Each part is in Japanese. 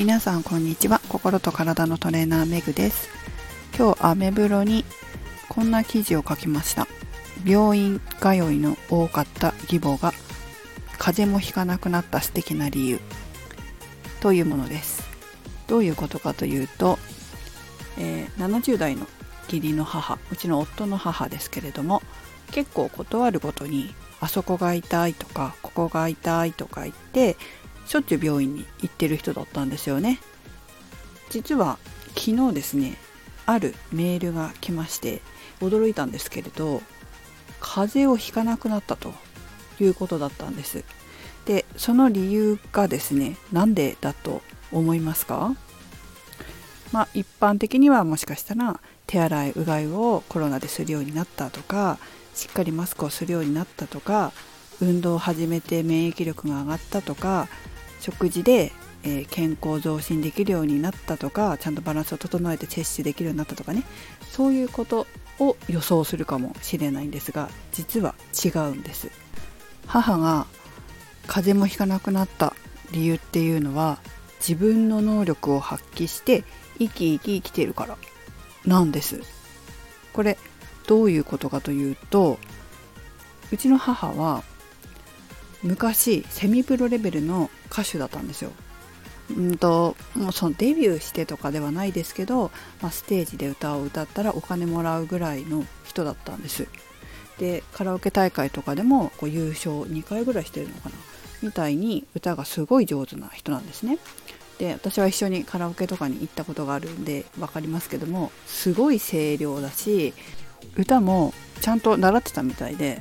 皆さんこんにちは。心と体のトレーナーメグです。今日アメブロにこんな記事を書きました。病院通いの多かった義母が風邪もひかなくなった素敵な理由。というものです。どういうことかというと、えー、70代の義理の母うちの夫の母ですけれども結構断るごとにあそこが痛いとかここが痛いとか言ってしょっちゅう病院に行ってる人だったんですよね。実は昨日ですねあるメールが来まして驚いたんですけれど風邪をひかなくなったということだったんです。でその理由がですねなんでだと思いますか？まあ一般的にはもしかしたら手洗いうがいをコロナでするようになったとかしっかりマスクをするようになったとか運動を始めて免疫力が上がったとか食事で、えー、健康増進できるようになったとかちゃんとバランスを整えて摂取できるようになったとかね。そういうことを予想するかもしれないんですが実は違うんです。母が風邪もひかなくなった理由っていうのは自分の能力を発揮して生き生き生きているからなんです。これどういうことかというとうちの母は昔セミプロレベルの歌手だったんですよ。うんともうそのデビューしてとかではないですけど、まあ、ステージで歌を歌ったらお金もらうぐらいの人だったんです。でカラオケ大会とかでもこう優勝2回ぐらいしてるのかなみたいに歌がすごい上手な人なんですね。で私は一緒にカラオケとかに行ったことがあるんで分かりますけどもすごい声量だし歌もちゃんと習ってたみたいで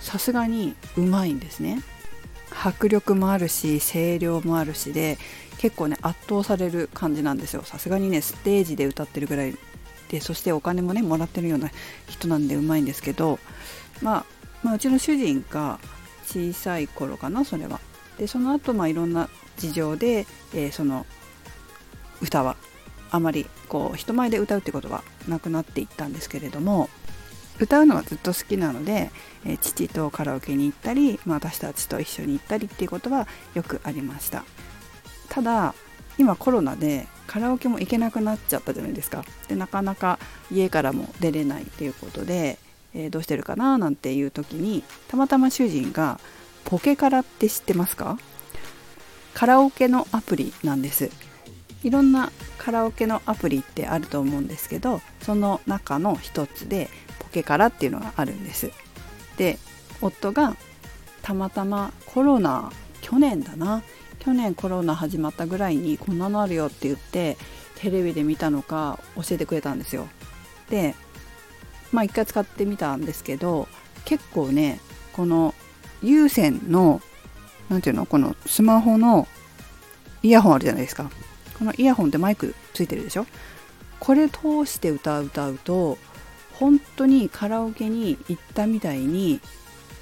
さすがにうまいんですね。迫力もあるし声量もあるしで結構ね圧倒される感じなんですよ。さすがにねステージで歌ってるぐらいでそしてお金もねもらってるような人なんでうまいんですけど、まあ、まあうちの主人が小さい頃かなそれは。でその後まあいろんな事情で、えー、その歌はあまりこう人前で歌うってことはなくなっていったんですけれども歌うのはずっと好きなので、えー、父とカラオケに行ったり、まあ、私たちと一緒に行ったりっていうことはよくありました。ただ今コロナでカラオケも行けなくなっちゃったじゃないですか。でなかなか家からも出れないっていうことで、えー、どうしてるかななんていう時にたまたま主人がポケカラって知ってますか？カラオケのアプリなんです。いろんなカラオケのアプリってあると思うんですけどその中の一つでけからっていうのがあるんです。で夫がたまたまコロナ去年だな。去年コロナ始まったぐらいにこんなのあるよって言ってテレビで見たのか教えてくれたんですよ。でまあ一回使ってみたんですけど結構ねこの有線の何ていうのこのスマホのイヤホンあるじゃないですか。このイヤホンってマイクついてるでしょ？これ通して歌う歌うと本当にカラオケに行ったみたいに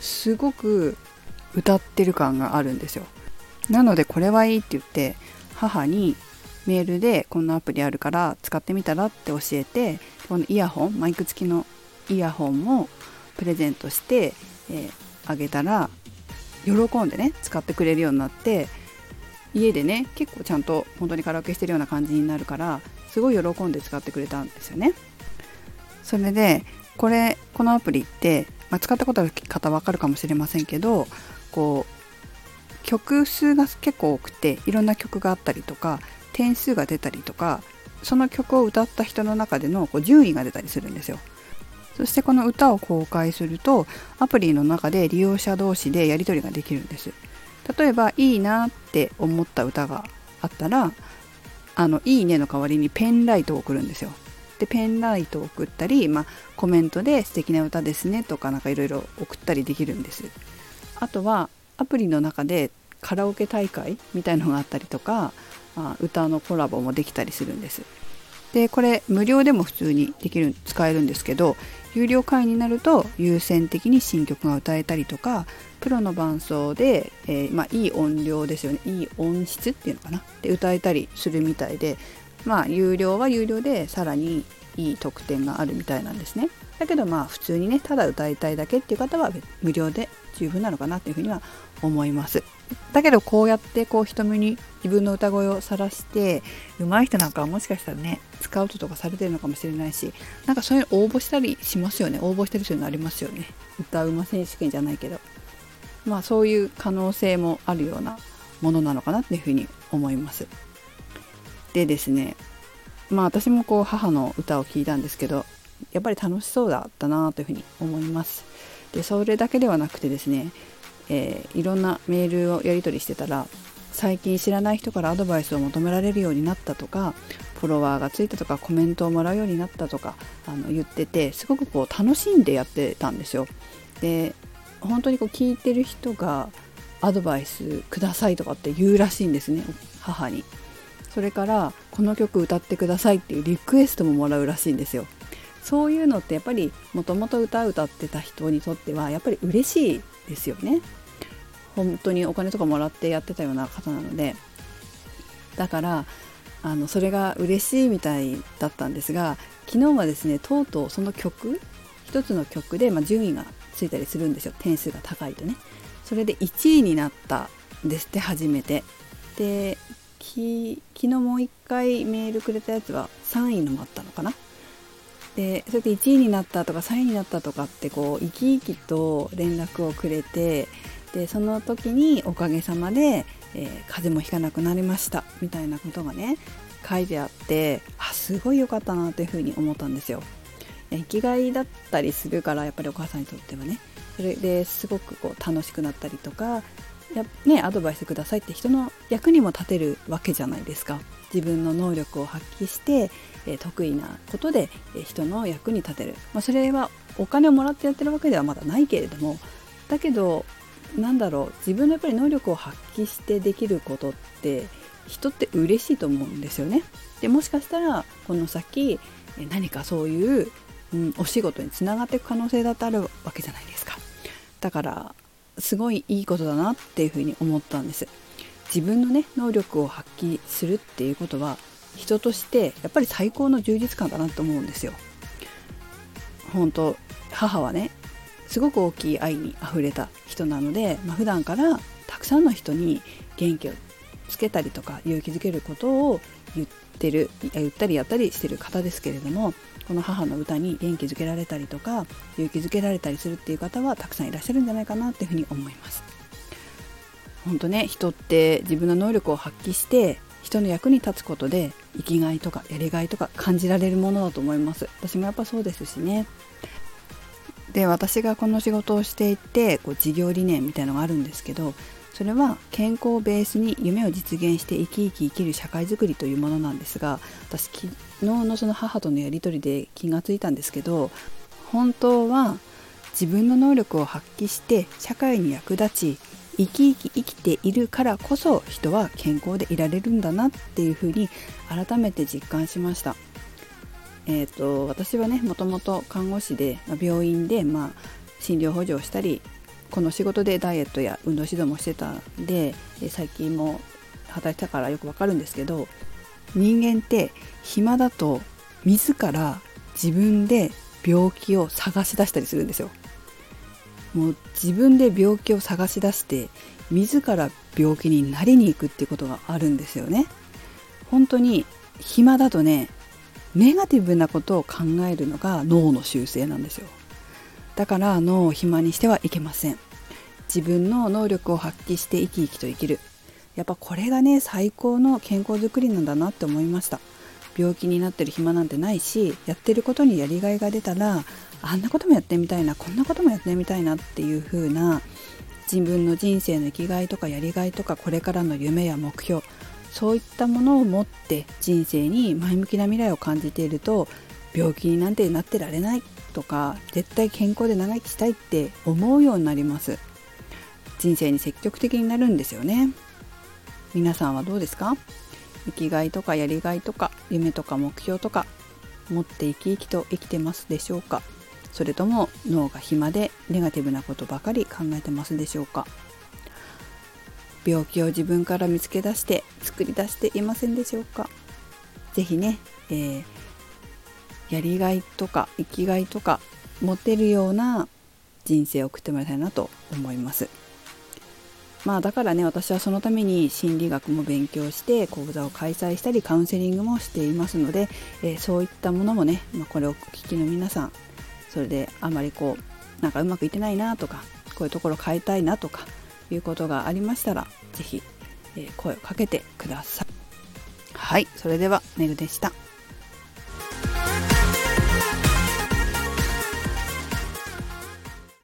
すごく歌ってる感があるんですよなのでこれはいいって言って母にメールでこんなアプリあるから使ってみたらって教えてこのイヤホンマイク付きのイヤホンもプレゼントして、えー、あげたら喜んでね使ってくれるようになって家でね結構ちゃんと本当にカラオケしてるような感じになるからすごい喜んで使ってくれたんですよね。それでこれこのアプリって、まあ、使ったことある方わかるかもしれませんけどこう曲数が結構多くていろんな曲があったりとか点数が出たりとかその曲を歌った人の中でのこう順位が出たりするんですよ。そしてこの歌を公開するとアプリの中で利用者同士でやり取りができるんです。例えばいいなって思った歌があったらあのいいねの代わりにペンライトを送るんですよ。でペンライトを送ったり、まあ、コメントで素敵な歌ですねとかなんかいろいろ送ったりできるんです。あとはアプリの中でカラオケ大会みたいのがあったりとか、まあ、歌のコラボもできたりするんです。でこれ無料でも普通にできる使えるんですけど有料会員になると優先的に新曲が歌えたりとかプロの伴奏で、えー、まあ、いい音量ですよね。いい音質っていうのかな？で歌えたりするみたいでまあ有料は有料でさらにいい特典があるみたいなんですね。だけどまあ普通にねただ歌いたいだけっていう方は無料で十分なのかなっていうふうには思います。だけどこうやってこう人目に自分の歌声を晒して上手い人なんかはもしかしたらねスカウトとかされてるのかもしれないしなんかそういうの応募したりしますよね。応募してる人にありますよね。歌うま選手権じゃないけど。まあそういう可能性もあるようなものなのかなっていうふうに思います。でですねまあ私もこう母の歌を聴いたんですけどやっぱり楽しそうだったなというふうに思います。でそれだけではなくてですね、えー、いろんなメールをやり取りしてたら最近知らない人からアドバイスを求められるようになったとかフォロワーがついたとかコメントをもらうようになったとかあの言っててすごくこう楽しんでやってたんですよ。で本当にこう聞いてる人がアドバイスくださいとかって言うらしいんですね母に。それからこの曲歌ってくださいっていうリクエストももらうらしいんですよ。そういうのってやっぱりもともと歌歌ってた人にとってはやっぱり嬉しいですよね。本当にお金とかもらってやってたような方なので。だからあのそれが嬉しいみたいだったんですが昨日はですねとうとうその曲一つの曲で、まあ、順位がついたりするんですよ。点数が高いとね。それで1位になったんですって初めて。で昨日もう一回メールくれたやつは3位のもあったのかな？でそれで1位になったとか3位になったとかってこう生き生きと連絡をくれてでその時におかげさまで、えー、風邪もひかなくなりましたみたいなことがね書いてあってあすごい良かったなというふうに思ったんですよ。生きがいだったりするからやっぱりお母さんにとってはねそれですごくこう楽しくなったりとかや、ね、アドバイスくださいって人の役にも立てるわけじゃないですか。自分の能力を発揮して、え得意なことで、え人の役に立てる、まあ、それはお金をもらってやってるわけではまだないけれどもだけどなんだろう自分のやっぱり能力を発揮してできることって人って嬉しいと思うんですよね。でもしかしたらこの先何かそういううん、お仕事につながっていく可能性だってあるわけじゃないですか。だからすごいいいことだなっていうふうに思ったんです。自分のね能力を発揮するっていうことは人としてやっぱり最高の充実感だなと思うんですよ。本当母はねすごく大きい愛にあふれた人なので、まあ、普段からたくさんの人に元気をつけたりとか勇気づけることを言ってる言ったりやったりしてる方ですけれどもこの母の歌に元気づけられたりとか勇気づけられたりするっていう方はたくさんいらっしゃるんじゃないかなっていうふうに思います。本当ね人って自分の能力を発揮して人の役に立つことで生きがいとかやりがいとか感じられるものだと思います私もやっぱそうですしねで私がこの仕事をしていてこう事業理念みたいのがあるんですけどそれは健康をベースに夢を実現して生き生き生きる社会づくりというものなんですが私昨日のその母とのやり取りで気がついたんですけど本当は自分の能力を発揮して社会に役立ち生き生き生きているからこそ人は健康でいられるんだなっていうふうに改めて実感しました。えーと、私はねもともと看護師で、まあ、病院で、まあ、診療補助をしたりこの仕事でダイエットや運動指導もしてたんで最近も働いたからよくわかるんですけど人間って暇だと自ら自分で病気を探し出したりするんですよ。もう自分で病気を探し出して自ら病気になりに行くっていうことがあるんですよね。本当に暇だとねネガティブなことを考えるのが脳の習性なんですよ。だから脳を暇にしてはいけません自分の能力を発揮して生き生きと生きる。やっぱこれがね最高の健康づくりなんだなって思いました。病気になってる暇なんてないしやってることにやりがいが出たらあんなこともやってみたいなこんなこともやってみたいなっていう風な自分の人生の生きがいとかやりがいとかこれからの夢や目標そういったものを持って人生に前向きな未来を感じていると病気になんてなってられないとか絶対健康で長生きしたいって思うようになります。人生に積極的になるんですよね。皆さんはどうですか？生きがいとかやりがいとか夢とか目標とか持って生き生きと生きてますでしょうか？それとも脳が暇でネガティブなことばかり考えてますでしょうか？病気を自分から見つけ出して作り出していませんでしょうか？是非ね、えーやりがいとか生きがいとか持てるような人生を送ってもらいたいなと思います。まあだからね私はそのために心理学も勉強して講座を開催したりカウンセリングもしていますので、えー、そういったものもね、まあ、これをお聞きの皆さんそれであまりこうなんかうまくいってないなとかこういうところ変えたいなとかいうことがありましたら是非、えー、声をかけてください。はいそれではメグでした。